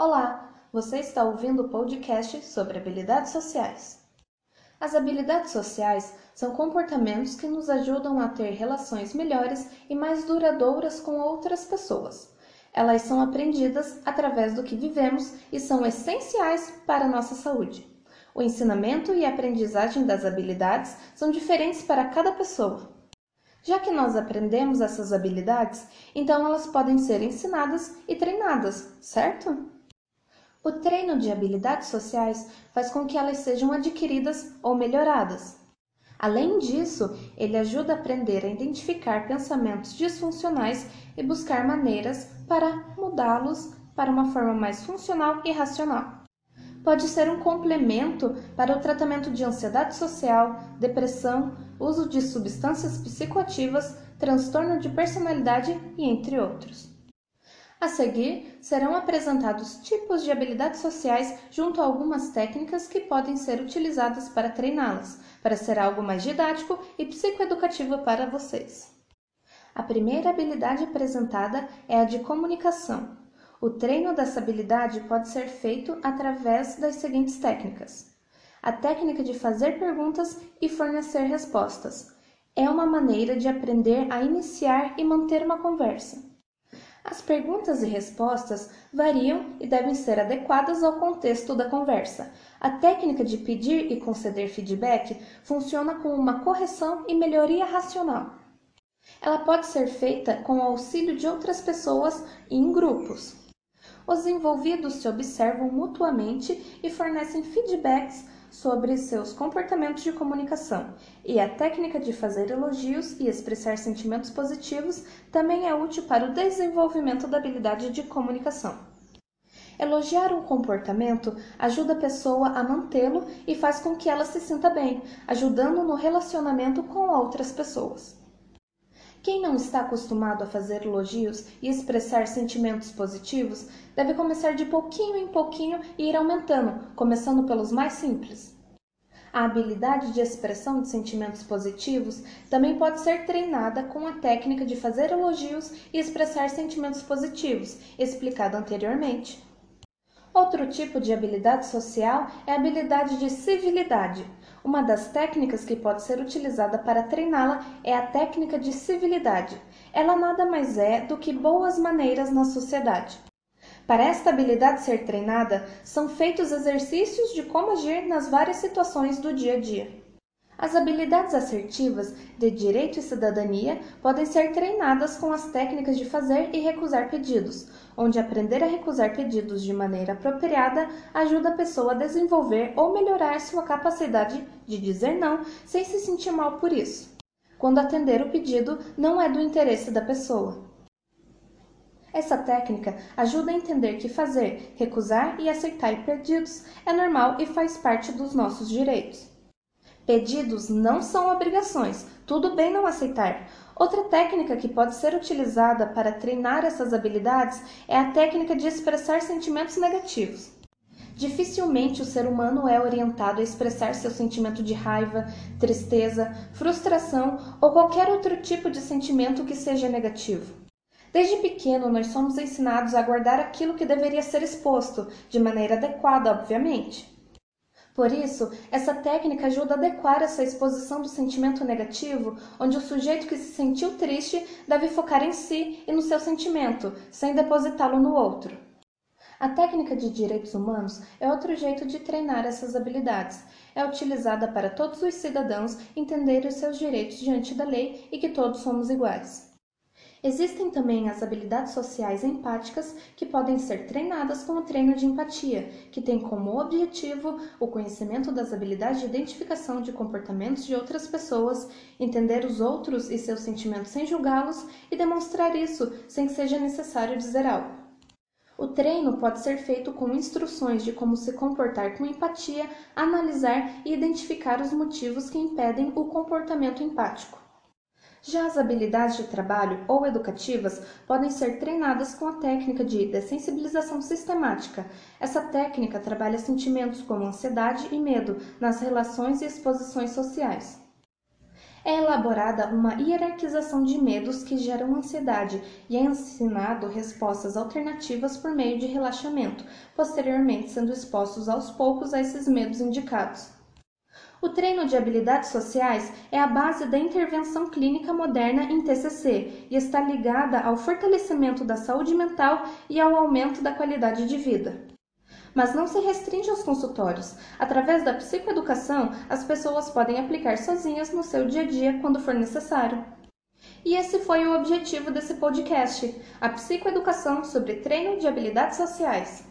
Olá, você está ouvindo o podcast sobre habilidades sociais. As habilidades sociais são comportamentos que nos ajudam a ter relações melhores e mais duradouras com outras pessoas. Elas são aprendidas através do que vivemos e são essenciais para a nossa saúde. O ensinamento e a aprendizagem das habilidades são diferentes para cada pessoa. Já que nós aprendemos essas habilidades, então elas podem ser ensinadas e treinadas, certo? O treino de habilidades sociais faz com que elas sejam adquiridas ou melhoradas. Além disso, ele ajuda a aprender a identificar pensamentos disfuncionais e buscar maneiras para mudá-los para uma forma mais funcional e racional. Pode ser um complemento para o tratamento de ansiedade social, depressão, uso de substâncias psicoativas, transtorno de personalidade e entre outros. A seguir, serão apresentados tipos de habilidades sociais junto a algumas técnicas que podem ser utilizadas para treiná-las, para ser algo mais didático e psicoeducativo para vocês. A primeira habilidade apresentada é a de comunicação. O treino dessa habilidade pode ser feito através das seguintes técnicas: a técnica de fazer perguntas e fornecer respostas. É uma maneira de aprender a iniciar e manter uma conversa. As perguntas e respostas variam e devem ser adequadas ao contexto da conversa. A técnica de pedir e conceder feedback funciona como uma correção e melhoria racional. Ela pode ser feita com o auxílio de outras pessoas e em grupos. Os envolvidos se observam mutuamente e fornecem feedbacks sobre seus comportamentos de comunicação, e a técnica de fazer elogios e expressar sentimentos positivos também é útil para o desenvolvimento da habilidade de comunicação. Elogiar um comportamento ajuda a pessoa a mantê-lo e faz com que ela se sinta bem, ajudando no relacionamento com outras pessoas. Quem não está acostumado a fazer elogios e expressar sentimentos positivos deve começar de pouquinho em pouquinho e ir aumentando, começando pelos mais simples. A habilidade de expressão de sentimentos positivos também pode ser treinada com a técnica de fazer elogios e expressar sentimentos positivos, explicada anteriormente. Outro tipo de habilidade social é a habilidade de civilidade, uma das técnicas que pode ser utilizada para treiná-la é a técnica de civilidade. Ela nada mais é do que boas maneiras na sociedade. Para esta habilidade ser treinada, são feitos exercícios de como agir nas várias situações do dia a dia. As habilidades assertivas de direito e cidadania podem ser treinadas com as técnicas de fazer e recusar pedidos, onde aprender a recusar pedidos de maneira apropriada ajuda a pessoa a desenvolver ou melhorar sua capacidade de dizer não sem se sentir mal por isso, quando atender o pedido não é do interesse da pessoa. Essa técnica ajuda a entender que fazer, recusar e aceitar pedidos é normal e faz parte dos nossos direitos. Pedidos não são obrigações, tudo bem não aceitar. Outra técnica que pode ser utilizada para treinar essas habilidades é a técnica de expressar sentimentos negativos. Dificilmente o ser humano é orientado a expressar seu sentimento de raiva, tristeza, frustração ou qualquer outro tipo de sentimento que seja negativo. Desde pequeno, nós somos ensinados a guardar aquilo que deveria ser exposto, de maneira adequada, obviamente. Por isso, essa técnica ajuda a adequar essa exposição do sentimento negativo, onde o sujeito que se sentiu triste deve focar em si e no seu sentimento, sem depositá-lo no outro. A técnica de direitos humanos é outro jeito de treinar essas habilidades. É utilizada para todos os cidadãos entenderem os seus direitos diante da lei e que todos somos iguais. Existem também as habilidades sociais empáticas que podem ser treinadas com o treino de empatia, que tem como objetivo o conhecimento das habilidades de identificação de comportamentos de outras pessoas, entender os outros e seus sentimentos sem julgá-los e demonstrar isso sem que seja necessário dizer algo. O treino pode ser feito com instruções de como se comportar com empatia, analisar e identificar os motivos que impedem o comportamento empático. Já as habilidades de trabalho ou educativas podem ser treinadas com a técnica de dessensibilização sistemática. Essa técnica trabalha sentimentos como ansiedade e medo nas relações e exposições sociais. É elaborada uma hierarquização de medos que geram ansiedade e é ensinado respostas alternativas por meio de relaxamento, posteriormente sendo expostos aos poucos a esses medos indicados. O treino de habilidades sociais é a base da intervenção clínica moderna em TCC e está ligada ao fortalecimento da saúde mental e ao aumento da qualidade de vida. Mas não se restringe aos consultórios. Através da psicoeducação, as pessoas podem aplicar sozinhas no seu dia a dia quando for necessário. E esse foi o objetivo desse podcast: a psicoeducação sobre treino de habilidades sociais.